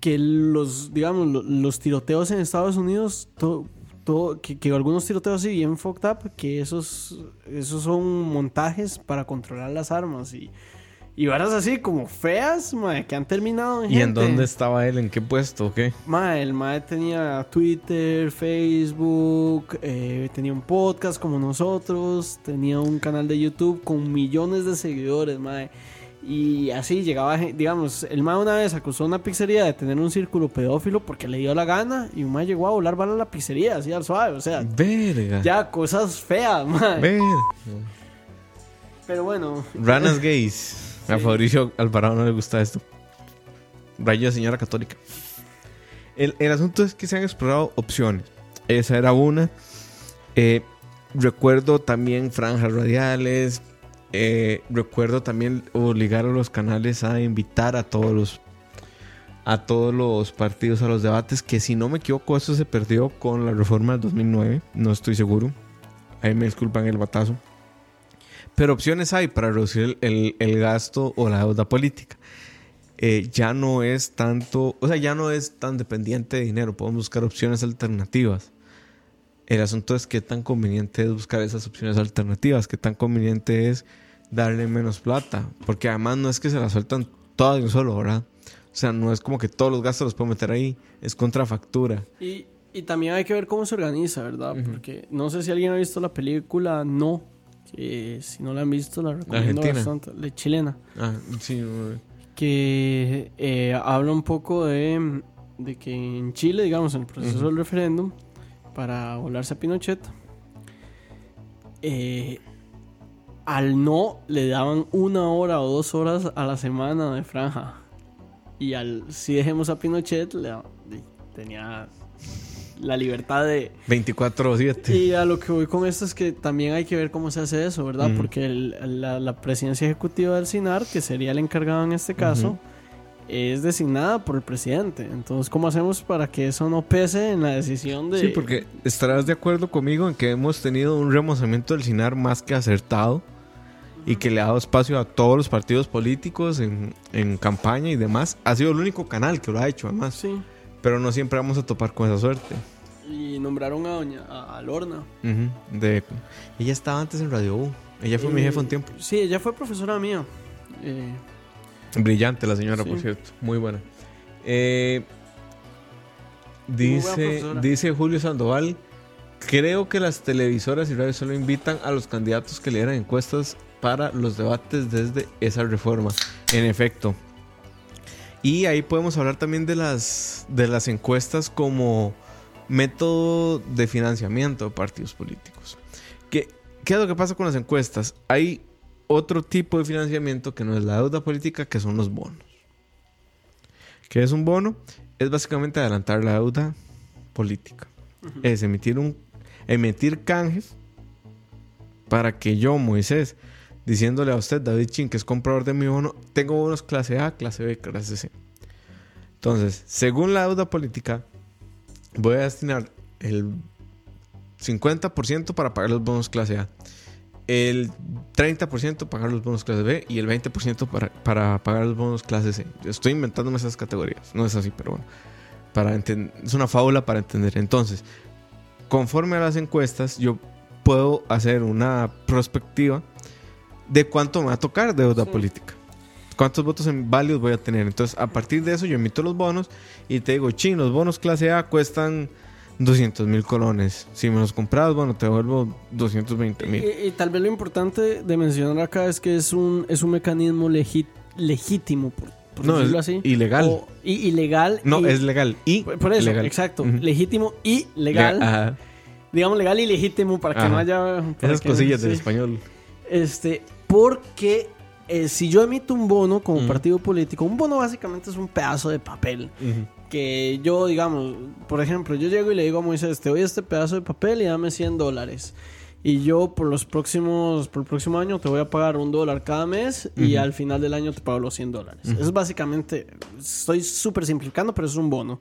que los, digamos, lo- los tiroteos en Estados Unidos, todo, todo, que, que algunos tiroteos así bien fucked up, que esos, esos son montajes para controlar las armas y... Y varas así como feas, mae, que han terminado en ¿Y en gente. dónde estaba él? ¿En qué puesto? ¿O qué? Mae, el Mae tenía Twitter, Facebook, eh, tenía un podcast como nosotros, tenía un canal de YouTube con millones de seguidores, Mae. Y así llegaba, digamos, el Mae una vez acusó a una pizzería de tener un círculo pedófilo porque le dio la gana y un Mae llegó a volar bala a la pizzería, así al suave, o sea, Verga. ya cosas feas, Mae. Verga. Pero bueno, Ranas gays. A Sí. Fabricio Alvarado no le gusta esto. Rayo de señora católica. El, el asunto es que se han explorado opciones. Esa era una. Eh, recuerdo también franjas radiales. Eh, recuerdo también obligar a los canales a invitar a todos los a todos los partidos a los debates. Que si no me equivoco, eso se perdió con la reforma del 2009. No estoy seguro. Ahí me disculpan el batazo. Pero opciones hay para reducir el, el- gasto o la deuda política. Eh, ya no es tanto, o sea, ya no es tan dependiente de dinero. Podemos buscar opciones alternativas. El asunto es qué tan conveniente es buscar esas opciones alternativas, qué tan conveniente es darle menos plata. Porque además no es que se la sueltan todas de un solo, ¿verdad? O sea, no es como que todos los gastos los puedo meter ahí, es contrafactura. Y, y también hay que ver cómo se organiza, ¿verdad? Porque no sé si alguien ha visto la película No. Que si no la han visto, la recomiendo Argentina. bastante. La chilena. Ah, sí, Que eh, habla un poco de, de que en Chile, digamos, en el proceso del referéndum, para volarse a Pinochet, eh, al no le daban una hora o dos horas a la semana de franja. Y al si dejemos a Pinochet, le, tenía la libertad de... 24-7. Y a lo que voy con esto es que también hay que ver cómo se hace eso, ¿verdad? Porque el- la, la presidencia ejecutiva del SINAR, que sería el encargado en este caso, es designada por el presidente. Entonces, ¿cómo hacemos para que eso no pese en la decisión de... Sí, porque estarás de acuerdo conmigo en que hemos tenido un remozamiento del CINAR más que acertado y que le ha dado espacio a todos los partidos políticos en, en campaña y demás. Ha sido el único canal que lo ha hecho, además. Sí. Pero no siempre vamos a topar con esa suerte. Y nombraron a doña a, a Lorna. De, ella estaba antes en Radio U. Ella fue mi Eh, jefa un tiempo. Sí, ella fue profesora mía. Eh, Brillante la señora, sí. por cierto. Muy buena. Eh, buena dice, dice Julio Sandoval. Creo que las televisoras y radios solo invitan a los candidatos que lideran encuestas para los debates desde esa reforma. En efecto. Y ahí podemos hablar también de las, de las encuestas como método de financiamiento de partidos políticos. ¿Qué, ¿Qué es lo que pasa con las encuestas? Hay otro tipo de financiamiento que no es la deuda política, que son los bonos. ¿Qué es un bono? Es básicamente adelantar la deuda política. Es emitir un emitir canjes para que yo, Moisés, diciéndole a usted, David Chin, que es comprador de mi bono, tengo bonos clase A, clase B, clase C. Entonces, según la deuda política, voy a destinar el 50% para pagar los bonos clase A, el 30% para pagar los bonos clase B y el 20% para, para pagar los bonos clase C. Estoy inventándome esas categorías, no es así, pero bueno. Para es una fábula para entender. Entonces, conforme a las encuestas, yo puedo hacer una prospectiva de cuánto me va a tocar deuda Sí. política. ¿Cuántos votos en válidos voy a tener? Entonces, a partir de eso, yo emito los bonos y te digo, chin, los bonos clase A cuestan 200 mil colones. Si me los compras, bueno, te devuelvo 220 mil. Y, y tal vez lo importante de mencionar acá es que es un, es un mecanismo legítimo, por, por No, decirlo es así. ilegal. O- y, ilegal. No, y- es legal. Y Por eso, legal. exacto. Legítimo y legal. Ajá. Digamos legal y legítimo para que Ajá. no haya... Esas cosillas del sí. español. Este, porque eh, si yo emito un bono como Ujú. partido político, un bono básicamente es un pedazo de papel. Que yo, digamos, por ejemplo, yo llego y le digo a Moisés, te doy este pedazo de papel y dame 100 dólares. Y yo por los próximos, por el próximo año te voy a pagar un dólar cada mes y al final del año te pago los 100 dólares. Es básicamente, estoy súper simplificando, pero es un bono.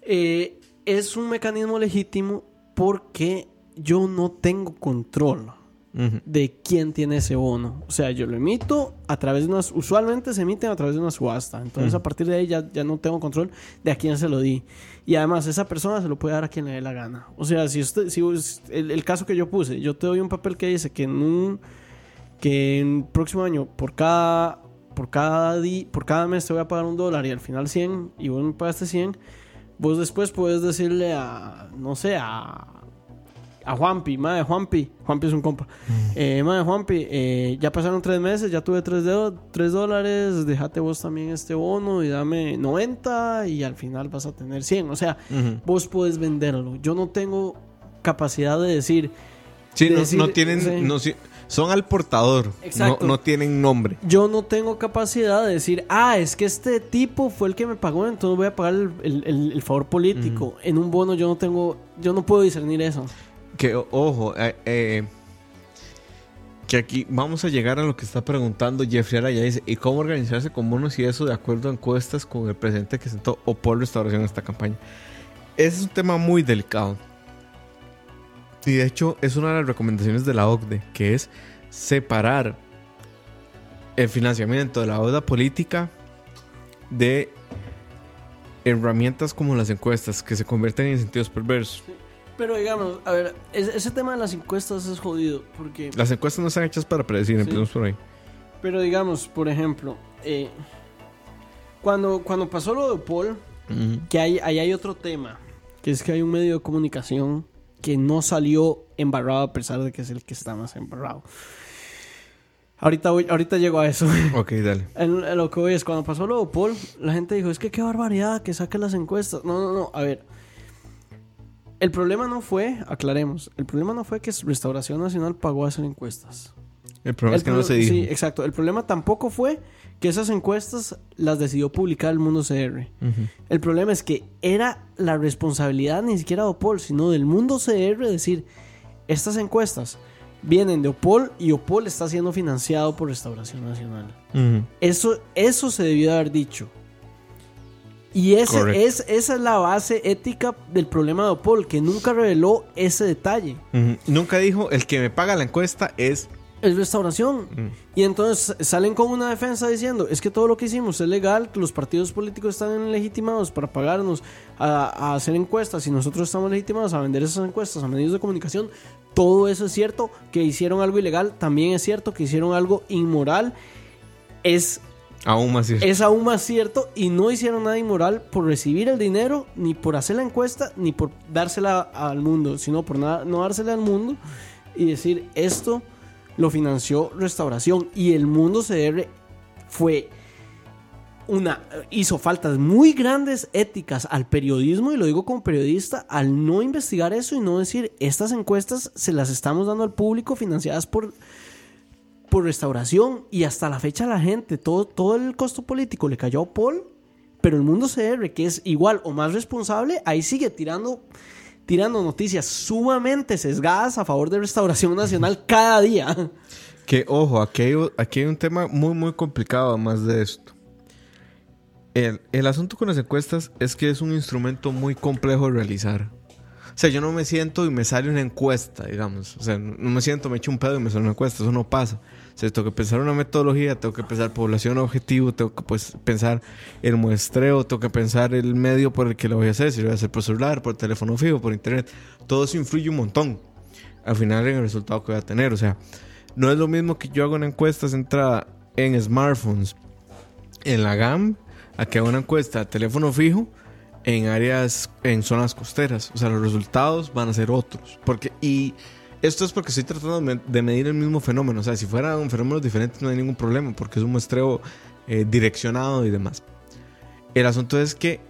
Eh, es un mecanismo legítimo porque yo no tengo control de quién tiene ese bono. O sea, yo lo emito a través de unas... Usualmente se emiten a través de una subasta. Entonces, a partir de ahí ya, ya no tengo control de a quién se lo di. Y además, esa persona se lo puede dar a quien le dé la gana. O sea, si usted... Si el, el caso que yo puse, yo te doy un papel que dice que en un... Que en el próximo año, por cada... Por cada, di, por cada mes te voy a pagar un dólar y al final 100 y vos me pagaste 100, vos después puedes decirle a, no sé, a a Juanpi, madre Juanpi, Juanpi es un compa. Mm. Eh, madre Juanpi, eh, ya pasaron tres meses, ya tuve tres, de tres dólares, déjate vos también este bono y dame 90 y al final vas a tener 100. O sea, vos puedes venderlo. Yo no tengo capacidad de decir... Sí, no, tienen... No, son al portador, no, no, tienen nombre. Yo no tengo capacidad de decir, ah, es que este tipo fue el que me pagó, entonces voy a pagar el, el, favor político. En un bono yo no tengo, yo no puedo discernir eso. Que, ojo, eh, eh, que aquí vamos a llegar a lo que está preguntando Jeffrey Araya. Dice, ¿y cómo organizarse con bonos y eso de acuerdo a encuestas con el presidente que sentó o por restauración en esta campaña? Ese es un tema muy delicado. Y de hecho es una de las recomendaciones de la OCDE, que es separar el financiamiento de la deuda política de herramientas como las encuestas que se convierten en sentidos perversos. Pero digamos, a ver, ese tema de las encuestas es jodido porque... Las encuestas no están hechas para predecir, empezamos por ahí. Pero digamos, por ejemplo, eh, cuando, cuando pasó lo de Paul, que hay, ahí hay otro tema, que es que hay un medio de comunicación que no salió embarrado a pesar de que es el que está más embarrado. Ahorita, voy, ahorita llego a eso. Ok, dale. En, lo que voy es, cuando pasó lo de Paul, la gente dijo, es que qué barbaridad que saque las encuestas. No, no, no, a ver el problema no fue, aclaremos, el problema no fue que Restauración Nacional pagó a hacer encuestas. El problema es que no se dijo. Sí, exacto. El problema tampoco fue que esas encuestas las decidió publicar el Mundo CR. El problema es que era la responsabilidad ni siquiera de Opol, sino del Mundo CR decir, estas encuestas vienen de Opol y Opol está siendo financiado por Restauración Nacional. eso, eso se debió haber dicho. Y ese, es, esa es la base ética del problema de Opol, que nunca reveló ese detalle. Nunca dijo, el que me paga la encuesta es... Es restauración. Y entonces salen con una defensa diciendo, es que todo lo que hicimos es legal, que los partidos políticos están legitimados para pagarnos a, hacer encuestas y nosotros estamos legitimados a vender esas encuestas a medios de comunicación. Todo eso es cierto, que hicieron algo ilegal, también es cierto que hicieron algo inmoral. Es Aún más cierto. Es aún más cierto y no hicieron nada inmoral por recibir el dinero, ni por hacer la encuesta, ni por dársela al mundo, sino por nada, no dársela al mundo y decir esto lo financió Restauración y el mundo CR fue una hizo faltas muy grandes éticas al periodismo y lo digo como periodista al no investigar eso y no decir estas encuestas se las estamos dando al público financiadas por por restauración y hasta la fecha la gente, todo, todo el costo político le cayó a Paul, pero el mundo CR, que es igual o más responsable, ahí sigue tirando, tirando noticias sumamente sesgadas a favor de Restauración Nacional cada día. Que ojo, aquí hay, aquí hay un tema muy, muy complicado además de esto. El, el asunto con las encuestas es que es un instrumento muy complejo de realizar. O sea, yo no me siento y me sale una encuesta, digamos. O sea, no me siento, me echo un pedo y me sale una encuesta. Eso no pasa. Sea, tengo que pensar una metodología, tengo que pensar población objetivo, tengo que pues, pensar el muestreo, tengo que pensar el medio por el que lo voy a hacer. Si lo voy a hacer por celular, por teléfono fijo, por internet. Todo eso influye un montón. Al final en el resultado que voy a tener. O sea, no es lo mismo que yo hago una encuesta centrada en smartphones en la GAM a que haga una encuesta de teléfono fijo en áreas, en zonas costeras. O sea, los resultados van a ser otros. Porque, y esto es porque estoy tratando de medir el mismo fenómeno. O sea, si fueran fenómenos diferentes no hay ningún problema porque es un muestreo eh, direccionado y demás. El asunto es que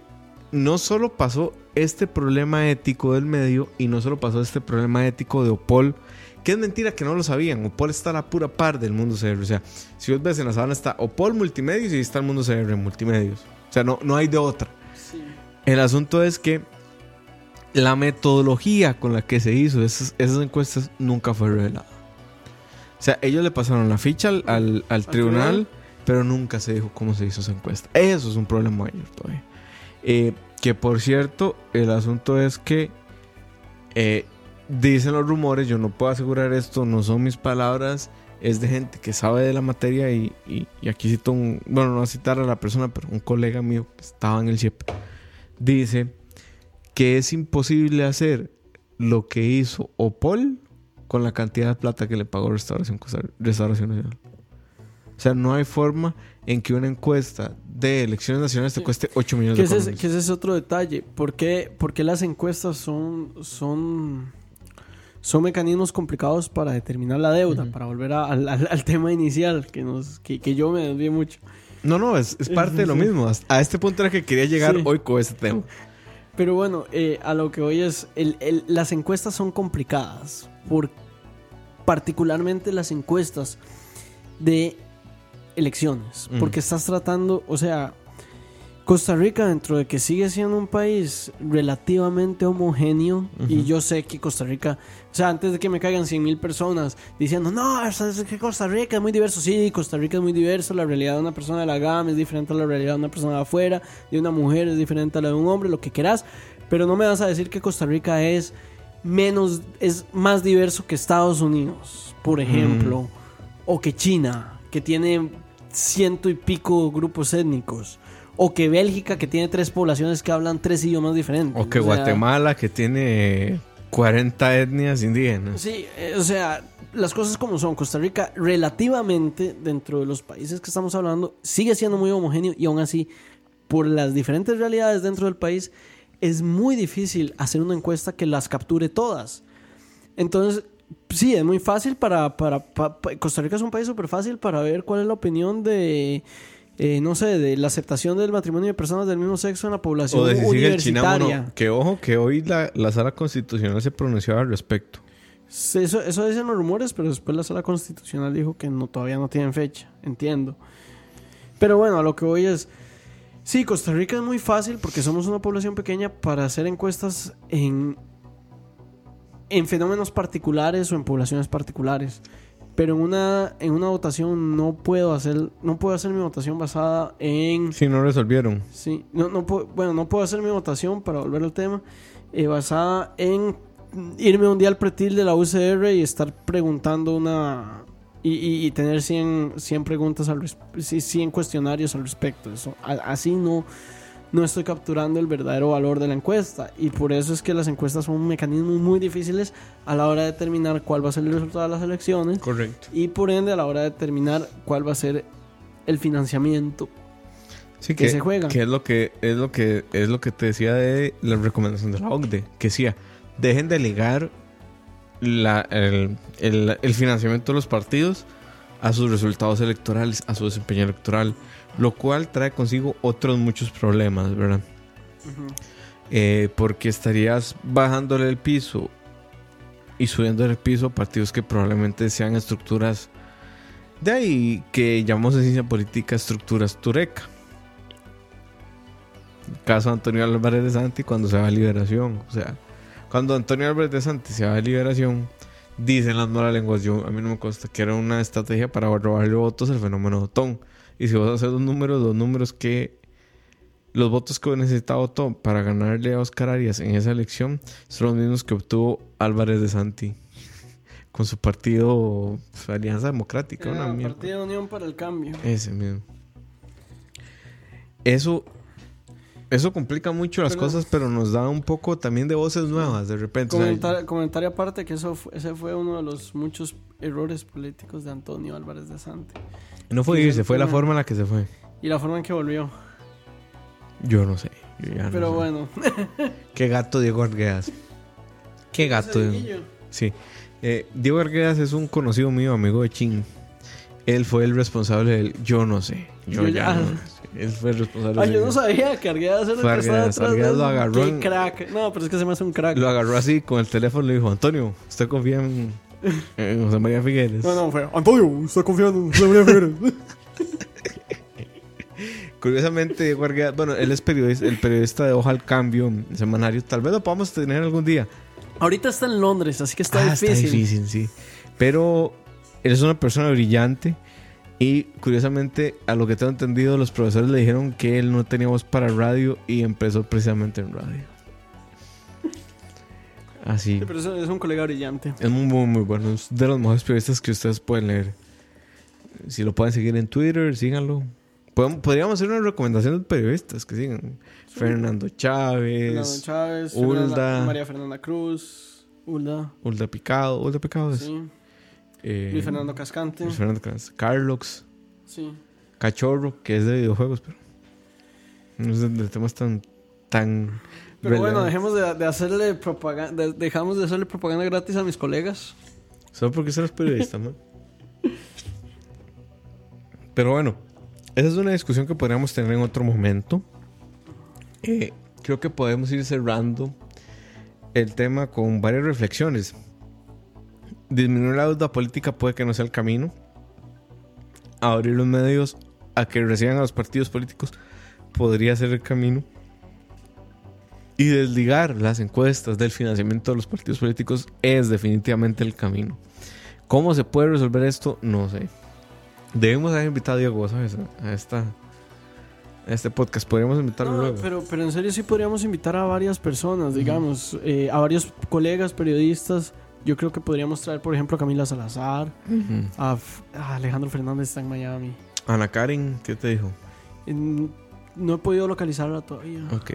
no solo pasó este problema ético del medio y no solo pasó este problema ético de Opol, que es mentira que no lo sabían. Opol está a la pura par del mundo CR. O sea, si vos ves en la sabana está Opol Multimedios y está el mundo CR Multimedios. O sea, no, no hay de otra. El asunto es que la metodología con la que se hizo esas, esas encuestas nunca fue revelada. O sea, ellos le pasaron la ficha al, al- al tribunal, pero nunca se dijo cómo se hizo esa encuesta. Eso es un problema mayor todavía. Eh, que por cierto, el asunto es que eh, dicen los rumores, yo no puedo asegurar esto, no son mis palabras, es de gente que sabe de la materia y, y- y aquí cito un, bueno, no voy a citar a la persona, pero un colega mío que estaba en el CIEP, dice que es imposible hacer lo que hizo Opol con la cantidad de plata que le pagó Restauración, Nacional. O sea, no hay forma en que una encuesta de elecciones nacionales te cueste 8 millones de ese, es, colones. que ese es otro detalle. ¿Por qué, por qué las encuestas son, son, son mecanismos complicados para determinar la deuda? Para volver a- al, al- al tema inicial, que, nos, que, que yo me desvié mucho. No, no, es, es parte de lo mismo. A este punto era que quería llegar Sí. hoy con este tema. Pero bueno, eh, a lo que hoy es, el- el- las encuestas son complicadas, por, particularmente las encuestas de elecciones, porque estás tratando, o sea, Costa Rica dentro de que sigue siendo un país relativamente homogéneo, y yo sé que Costa Rica, o sea, antes de que me caigan 100 mil personas diciendo, no, es es que Costa Rica es muy diverso, sí, Costa Rica es muy diverso, la realidad de una persona de la GAM es diferente a la realidad de una persona de afuera, de una mujer es diferente a la de un hombre, lo que quieras, pero no me vas a decir que Costa Rica es menos, es más diverso que Estados Unidos, por ejemplo, o que China, que tiene ciento y pico grupos étnicos, o que Bélgica, que tiene tres poblaciones que hablan tres idiomas diferentes. O que sea, Guatemala, que tiene 40 etnias indígenas. Sí, eh, o sea, las cosas como son. Costa Rica, relativamente, dentro de los países que estamos hablando, sigue siendo muy homogéneo y aún así, por las diferentes realidades dentro del país, es muy difícil hacer una encuesta que las capture todas. Entonces, sí, es muy fácil para... para, pa- pa- Costa Rica es un país súper fácil para ver cuál es la opinión de... eh, no sé, de la aceptación del matrimonio de personas del mismo sexo en la población O de si sigue el universitaria. chinamo. Que ojo, que hoy la, la sala constitucional se pronunció al respecto. Eso, eso dicen los rumores, pero después la sala constitucional dijo que no, todavía no tienen fecha. Entiendo. Pero bueno, a lo que voy es. Sí, Costa Rica es muy fácil porque somos una población pequeña para hacer encuestas en, en fenómenos particulares o en poblaciones particulares. Pero en una, en una votación no puedo hacer, no puedo hacer mi votación basada en Si no resolvieron. Sí, no, no puedo, bueno, no puedo hacer mi votación para volver al tema eh, basada en irme un día al pretil de la UCR y estar preguntando una y, y- y tener 100, 100 preguntas al res- sí, 100 cuestionarios al respecto. Eso, a- así no, no estoy capturando el verdadero valor de la encuesta y por eso es que las encuestas son mecanismos muy difíciles a la hora de determinar cuál va a ser el resultado de las elecciones Correcto. y por ende a la hora de determinar cuál va a ser el financiamiento Sí, que se juega. Que es lo que, es lo que, es lo que te decía de la recomendación de la OCDE. Que decía, dejen de ligar la- el, el- el financiamiento de los partidos a sus resultados electorales, a su desempeño electoral. Lo cual trae consigo otros muchos problemas, ¿verdad? Eh, porque estarías bajándole el piso y subiéndole el piso a partidos que probablemente sean estructuras de ahí que llamamos en ciencia política estructuras tureca. Caso Antonio Álvarez de Santi cuando se va a liberación. O sea, cuando Antonio Álvarez de Santi se va a liberación, dicen las malas lenguas. Yo, a mí no me consta que era una estrategia para robarle votos al fenómeno Otón. Y si vos haces dos números, dos números que los votos que necesitaba Otón para ganarle a Oscar Arias en esa elección son los mismos que obtuvo Álvarez de Santi con su partido pues, Alianza Democrática. una Era mierda. Partido de Unión para el Cambio. Ese mismo. Eso, eso complica mucho las Pero- cosas, pero nos da un poco también de voces nuevas de repente. O sea, Comentar, comentario aparte que eso fue- ese fue uno de los muchos errores políticos de Antonio Álvarez de Sante. no fue irse, fue la forma en la que se fue. Y la forma en que volvió. Yo no sé. yo ya no Pero sé. bueno. Qué gato Diego Arguedas. Qué gato. Ese Sí. Eh, Diego Arguedas es un conocido mío, amigo de Chin. Él fue el responsable del yo no sé. Yo, Yo ya ya- no sé. Él fue el responsable Ah, yo no sabía que Arguedas era el que estaba Arguedas, detrás de lo agarró Qué en- crack. No, pero es que se me hace un crack. Lo agarró así con el teléfono y le dijo, Antonio, ¿usted confía en, en José María Figueres? No, no, fue Antonio, está confiando en José María Figueres. Curiosamente, Diego Arguedas, bueno, él es periodista, el periodista de Hoja al Cambio, semanario. Tal vez lo podamos tener algún día. Ahorita está en Londres, así que está Ah, difícil. Está difícil, sí. Pero él es una persona brillante. Y curiosamente, a lo que tengo entendido, los profesores le dijeron que él no tenía voz para radio y empezó precisamente en radio. Así. Sí, pero es, un colega brillante. Es muy, muy, muy bueno. Es de los mejores periodistas que ustedes pueden leer. Si lo pueden seguir en Twitter, síganlo. Podríamos hacer una recomendación de periodistas que sigan. Fernando Chávez, Fernando Chávez, Ulda. Fernanda- María Fernanda Cruz, Ulda, Ulda Picado. Ulda Picado es. sí. Eh, Luis Fernando Cascante, Luis Fernando Cascante, Carlos. sí. Cachorro, que es de videojuegos, pero no es de, de temas tan tan Pero bueno, dejemos de, de hacerle propaganda, de- dejamos de hacerle propaganda gratis a mis colegas. Solo porque eres periodista, man. Pero bueno, esa es una discusión que podríamos tener en otro momento. Eh, creo que podemos ir cerrando el tema con varias reflexiones. Disminuir la deuda política puede que no sea el camino. Abrir los medios a que reciban a los partidos políticos podría ser el camino. Y desligar las encuestas del financiamiento de los partidos políticos es definitivamente el camino. ¿Cómo se puede resolver esto? No sé. Debemos haber invitado a Diego, ¿sabes? A, esta, este podcast. Podríamos invitarlo No, luego. pero, pero en serio sí podríamos invitar a varias personas, digamos, eh, a varios colegas periodistas. Yo creo que podríamos traer, por ejemplo, a Camila Salazar, a, F- a Alejandro Fernández está en Miami. Ana Karen, ¿qué te dijo? En- no he podido localizarla todavía. Ok.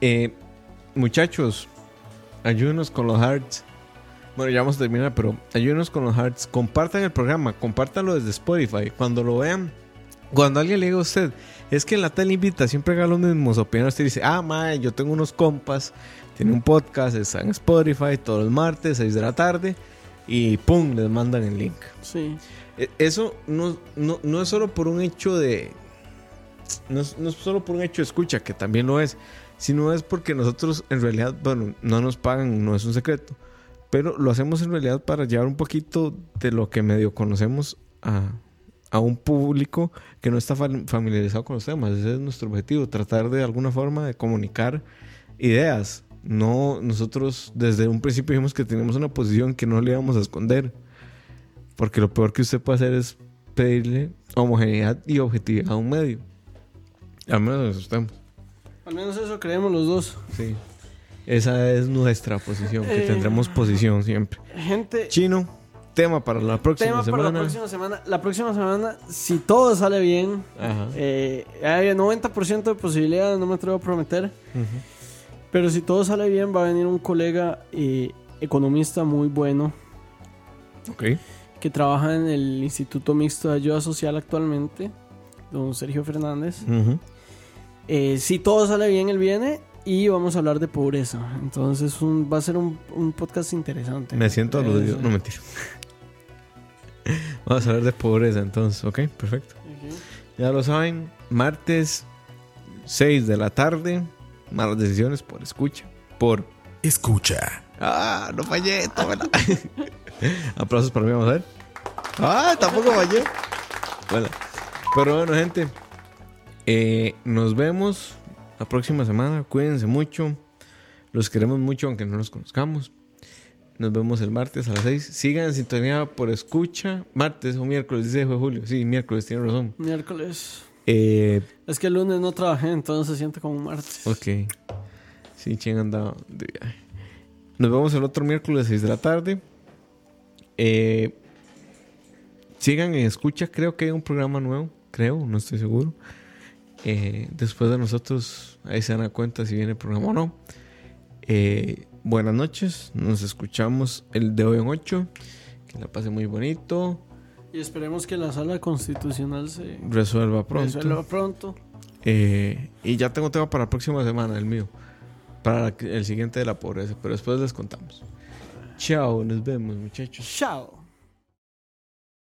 Eh, muchachos, ayúdenos con los hearts. Bueno, ya vamos a terminar, pero ayúdenos con los hearts. Compartan el programa, compártanlo desde Spotify. Cuando lo vean, cuando alguien le diga a usted, es que en la tele invita siempre haga los mismos opiniones. Usted dice, ah, mae, yo tengo unos compas, tiene un podcast, está en Spotify todos los martes, 6 de la tarde, y pum, les mandan el link. Sí. E- Eso no, no, no es solo por un hecho de. No es, no es solo por un hecho de escucha, que también lo es, sino es porque nosotros en realidad, bueno, no nos pagan, no es un secreto, pero lo hacemos en realidad para llevar un poquito de lo que medio conocemos a, a un público que no está fam- familiarizado con los temas. Ese es nuestro objetivo, tratar de alguna forma de comunicar ideas. No, nosotros desde un principio dijimos que teníamos una posición que no le íbamos a esconder. Porque lo peor que usted puede hacer es pedirle homogeneidad y objetividad a un medio. Al menos nos asustemos. Al menos eso creemos los dos. Sí. Esa es nuestra posición, que Eh. tendremos posición siempre. Gente, Chino, tema para la próxima tema semana. para la próxima semana. La próxima semana, si todo sale bien, Ajá. eh, hay 90% de posibilidades, no me atrevo a prometer. Ujú. Pero si todo sale bien, va a venir un colega eh, economista muy bueno Ok. que trabaja en el Instituto Mixto de Ayuda Social actualmente, don Sergio Fernández. Eh, si todo sale bien, él viene y vamos a hablar de pobreza. Entonces un- va a ser un, un podcast interesante. Me siento aludido. No, mentira. Vamos a hablar de pobreza entonces, ok, perfecto. Ya lo saben, martes 6 de la tarde, malas decisiones por escucha, por... Escucha. Ah, no fallé, tómala. Aplausos para mí, vamos a ver. Ah, tampoco fallé. Bueno, pero bueno, gente, eh, nos vemos la próxima semana. Cuídense mucho. Los queremos mucho, aunque no los conozcamos. Nos vemos el martes a las 6. Sigan en sintonía por escucha. Martes o miércoles, dice de julio. Sí, miércoles, tiene razón. Miércoles. Eh, Es que el lunes no trabajé, entonces se siente como martes. ok. Sí, ching andaba de viaje. Nos vemos el otro miércoles 6 de la tarde. Eh, sigan en escucha. Creo que hay un programa nuevo. Creo, no estoy seguro. Eh, después de nosotros, ahí se dan a cuenta si viene el programa o no. Eh, buenas noches. Nos escuchamos el de hoy en 8. Que la pase muy bonito. Y esperemos que la sala constitucional se Resuelva pronto. resuelva pronto. Eh, y ya tengo tema para la próxima semana, el mío. Para el siguiente de la pobreza. Pero después les contamos. Chao, nos vemos, muchachos. Chao.